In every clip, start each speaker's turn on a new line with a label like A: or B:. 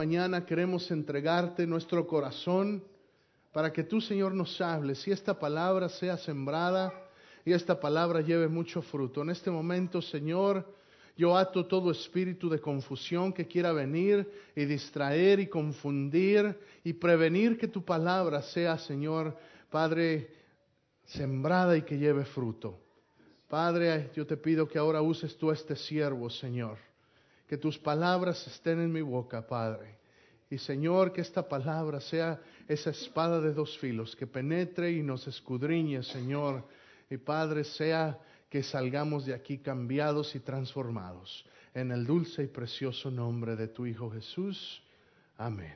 A: mañana queremos entregarte nuestro corazón para que tú, Señor, nos hables y esta palabra sea sembrada y esta palabra lleve mucho fruto. En este momento, Señor, yo ato todo espíritu de confusión que quiera venir y distraer y confundir y prevenir que tu palabra sea, Señor, Padre, sembrada y que lleve fruto. Padre, yo te pido que ahora uses tú este siervo, Señor. Que tus palabras estén en mi boca, Padre. Y Señor, que esta palabra sea esa espada de dos filos, que penetre y nos escudriñe, Señor. Y Padre, sea que salgamos de aquí cambiados y transformados. En el dulce y precioso nombre de tu Hijo Jesús. Amén.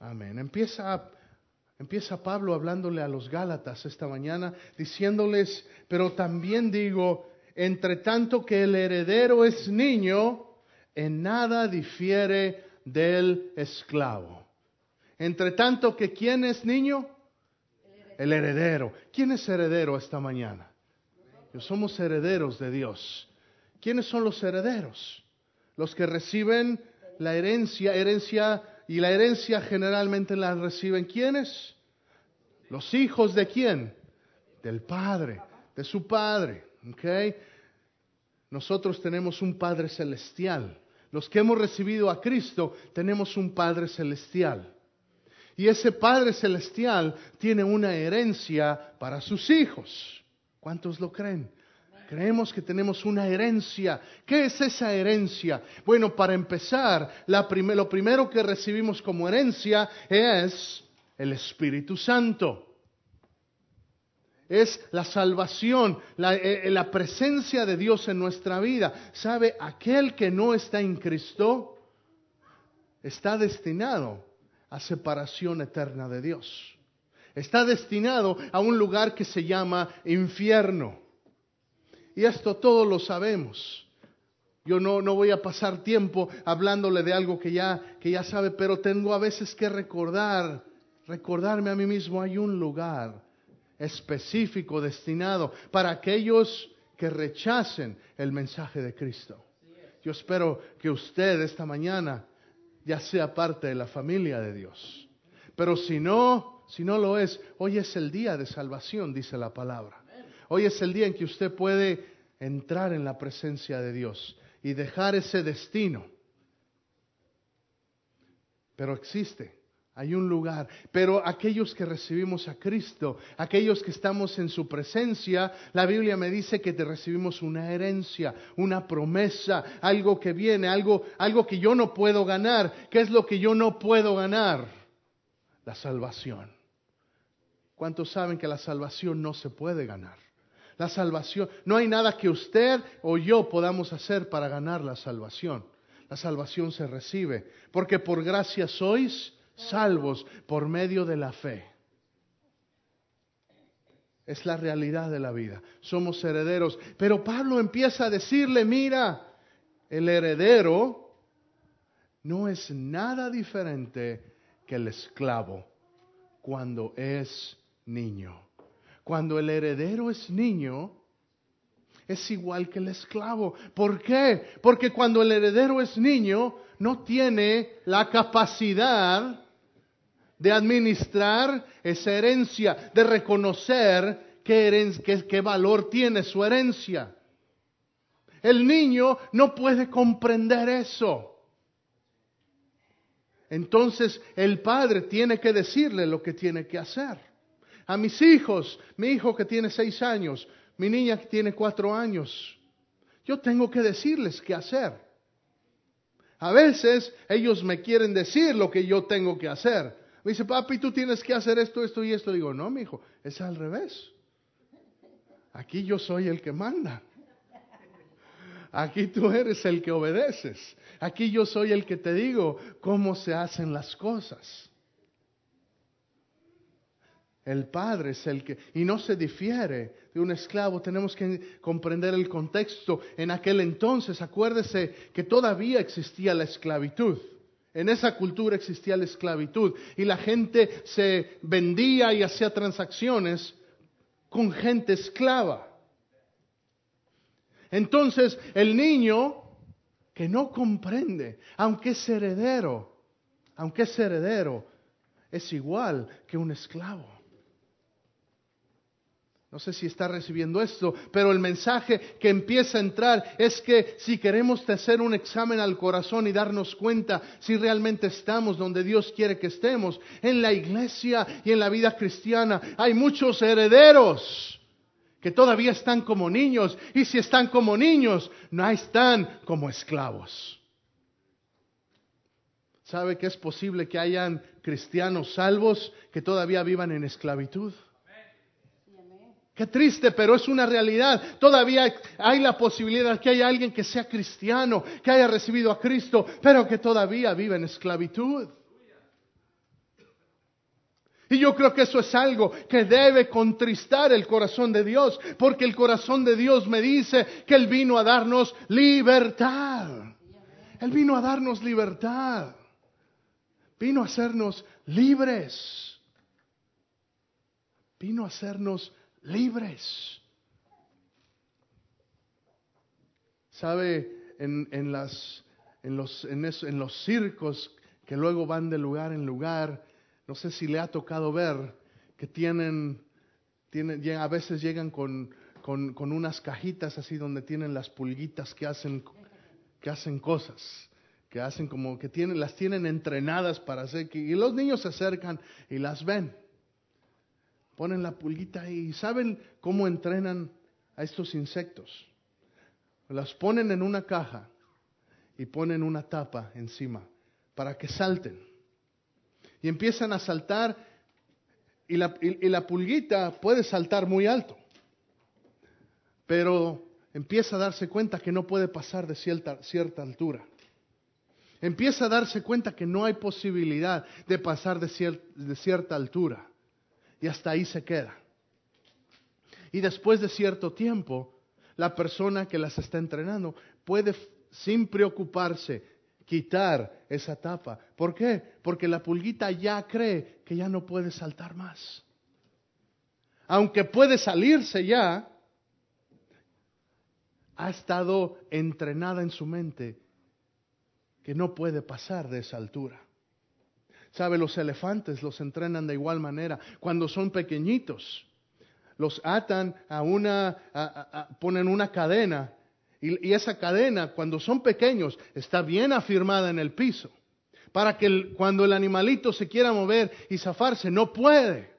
A: Amén. Empieza, empieza Pablo hablándole a los Gálatas esta mañana, diciéndoles, pero también digo, entre tanto que el heredero es niño, en nada difiere del esclavo. Entre tanto que quién es niño? El heredero. ¿Quién es heredero esta mañana? somos herederos de Dios. ¿Quiénes son los herederos? Los que reciben la herencia, herencia y la herencia generalmente la reciben ¿quiénes? Los hijos de quién? Del Padre, de su Padre. ¿Okay? Nosotros tenemos un Padre celestial. Los que hemos recibido a Cristo tenemos un Padre celestial. Y ese Padre celestial tiene una herencia para sus hijos. ¿Cuántos lo creen? Creemos que tenemos una herencia. ¿Qué es esa herencia? Bueno, para empezar, lo primero que recibimos como herencia es el Espíritu Santo. Es la salvación, la, eh, la presencia de Dios en nuestra vida. ¿Sabe? Aquel que no está en Cristo está destinado a separación eterna de Dios está destinado a un lugar que se llama infierno. Y esto todos lo sabemos. Yo no, no voy a pasar tiempo hablándole de algo que ya, que ya sabe, pero tengo a veces que recordar, recordarme a mí mismo, hay un lugar específico destinado para aquellos que rechacen el mensaje de Cristo. Yo espero que usted esta mañana ya sea parte de la familia de Dios. Pero si no, si no lo es, hoy es el día de salvación, dice la palabra. Hoy es el día en que usted puede entrar en la presencia de Dios y dejar ese destino. Pero existe, hay un lugar. Pero aquellos que recibimos a Cristo, aquellos que estamos en su presencia, la Biblia me dice que te recibimos una herencia, una promesa, algo que viene, algo, algo que yo no puedo ganar. ¿Qué es lo que yo no puedo ganar? La salvación. ¿Cuántos saben que la salvación no se puede ganar? La salvación, no hay nada que usted o yo podamos hacer para ganar la salvación. La salvación se recibe, porque por gracia sois salvos por medio de la fe. Es la realidad de la vida. Somos herederos. Pero Pablo empieza a decirle, mira, el heredero no es nada diferente que el esclavo cuando es niño. Cuando el heredero es niño, es igual que el esclavo. ¿Por qué? Porque cuando el heredero es niño, no tiene la capacidad de administrar esa herencia, de reconocer qué, qué valor tiene su herencia. El niño no puede comprender eso. Entonces el padre tiene que decirle lo que tiene que hacer a mis hijos, mi hijo que tiene seis años, mi niña que tiene cuatro años. Yo tengo que decirles qué hacer. A veces ellos me quieren decir lo que yo tengo que hacer. Me dice, papi, tú tienes que hacer esto, esto y esto. Digo, no, mi hijo, es al revés. Aquí yo soy el que manda. Aquí tú eres el que obedeces. Aquí yo soy el que te digo cómo se hacen las cosas. El padre es el que, y no se difiere de un esclavo, tenemos que comprender el contexto. En aquel entonces, acuérdese que todavía existía la esclavitud. En esa cultura existía la esclavitud y la gente se vendía y hacía transacciones con gente esclava. Entonces, el niño que no comprende, aunque es heredero, aunque es heredero, es igual que un esclavo. No sé si está recibiendo esto, pero el mensaje que empieza a entrar es que si queremos hacer un examen al corazón y darnos cuenta si realmente estamos donde Dios quiere que estemos, en la iglesia y en la vida cristiana hay muchos herederos que todavía están como niños y si están como niños, no están como esclavos. ¿Sabe que es posible que hayan cristianos salvos que todavía vivan en esclavitud? Qué triste, pero es una realidad. Todavía hay la posibilidad que haya alguien que sea cristiano, que haya recibido a Cristo, pero que todavía vive en esclavitud. Y yo creo que eso es algo que debe contristar el corazón de Dios, porque el corazón de Dios me dice que Él vino a darnos libertad. Él vino a darnos libertad. Vino a hacernos libres. Vino a hacernos libres. ¿Sabe? En, en, las, en, los, en, en los circos que luego van de lugar en lugar, no sé si le ha tocado ver que tienen, tienen a veces llegan con, con, con, unas cajitas así donde tienen las pulguitas que hacen, que hacen cosas, que hacen como que tienen, las tienen entrenadas para hacer, y los niños se acercan y las ven ponen la pulguita y saben cómo entrenan a estos insectos. Las ponen en una caja y ponen una tapa encima para que salten. Y empiezan a saltar y la, pulguita puede saltar muy alto, pero empieza a darse cuenta que no puede pasar de cierta, altura. Empieza a darse cuenta que no hay posibilidad de pasar de cierta altura y hasta ahí se queda. Y después de cierto tiempo, la persona que las está entrenando puede, sin preocuparse, quitar esa tapa. ¿Por qué? Porque la pulguita ya cree que ya no puede saltar más. Aunque puede salirse ya, ha estado entrenada en su mente que no puede pasar de esa altura. ¿Sabe? Los elefantes los entrenan de igual manera. Cuando son pequeñitos, los atan a una, ponen una cadena y, esa cadena, cuando son pequeños, está bien afirmada en el piso. Para que cuando el animalito se quiera mover y zafarse, no puede.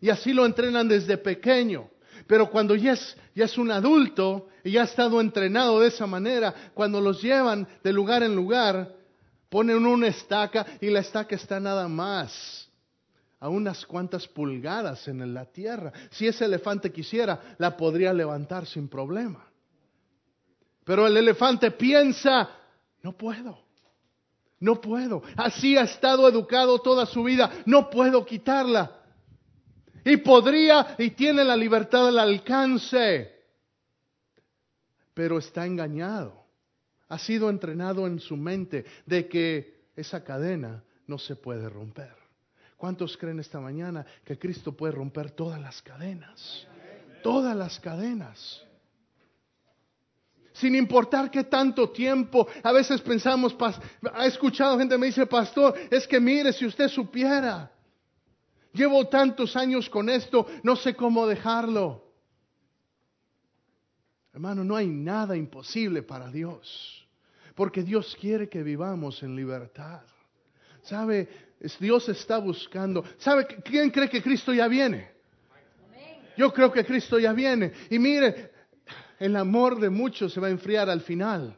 A: Y así lo entrenan desde pequeño. Pero cuando ya es, ya es un adulto y ya ha estado entrenado de esa manera, cuando los llevan de lugar en lugar, Ponen una estaca y la estaca está nada más a unas cuantas pulgadas en la tierra. Si ese elefante quisiera, la podría levantar sin problema. Pero el elefante piensa, no puedo, no puedo. Así ha estado educado toda su vida, no puedo quitarla. Y podría y tiene la libertad al alcance, pero está engañado ha sido entrenado en su mente de que esa cadena no se puede romper. ¿Cuántos creen esta mañana que Cristo puede romper todas las cadenas? Todas las cadenas. Sin importar qué tanto tiempo, a veces pensamos, ha escuchado gente me dice, pastor, es que mire, si usted supiera, llevo tantos años con esto, no sé cómo dejarlo. Hermano, no hay nada imposible para Dios, porque Dios quiere que vivamos en libertad. ¿Sabe? Dios está buscando. ¿Sabe quién cree que Cristo ya viene? Yo creo que Cristo ya viene. Y mire, el amor de muchos se va a enfriar al final.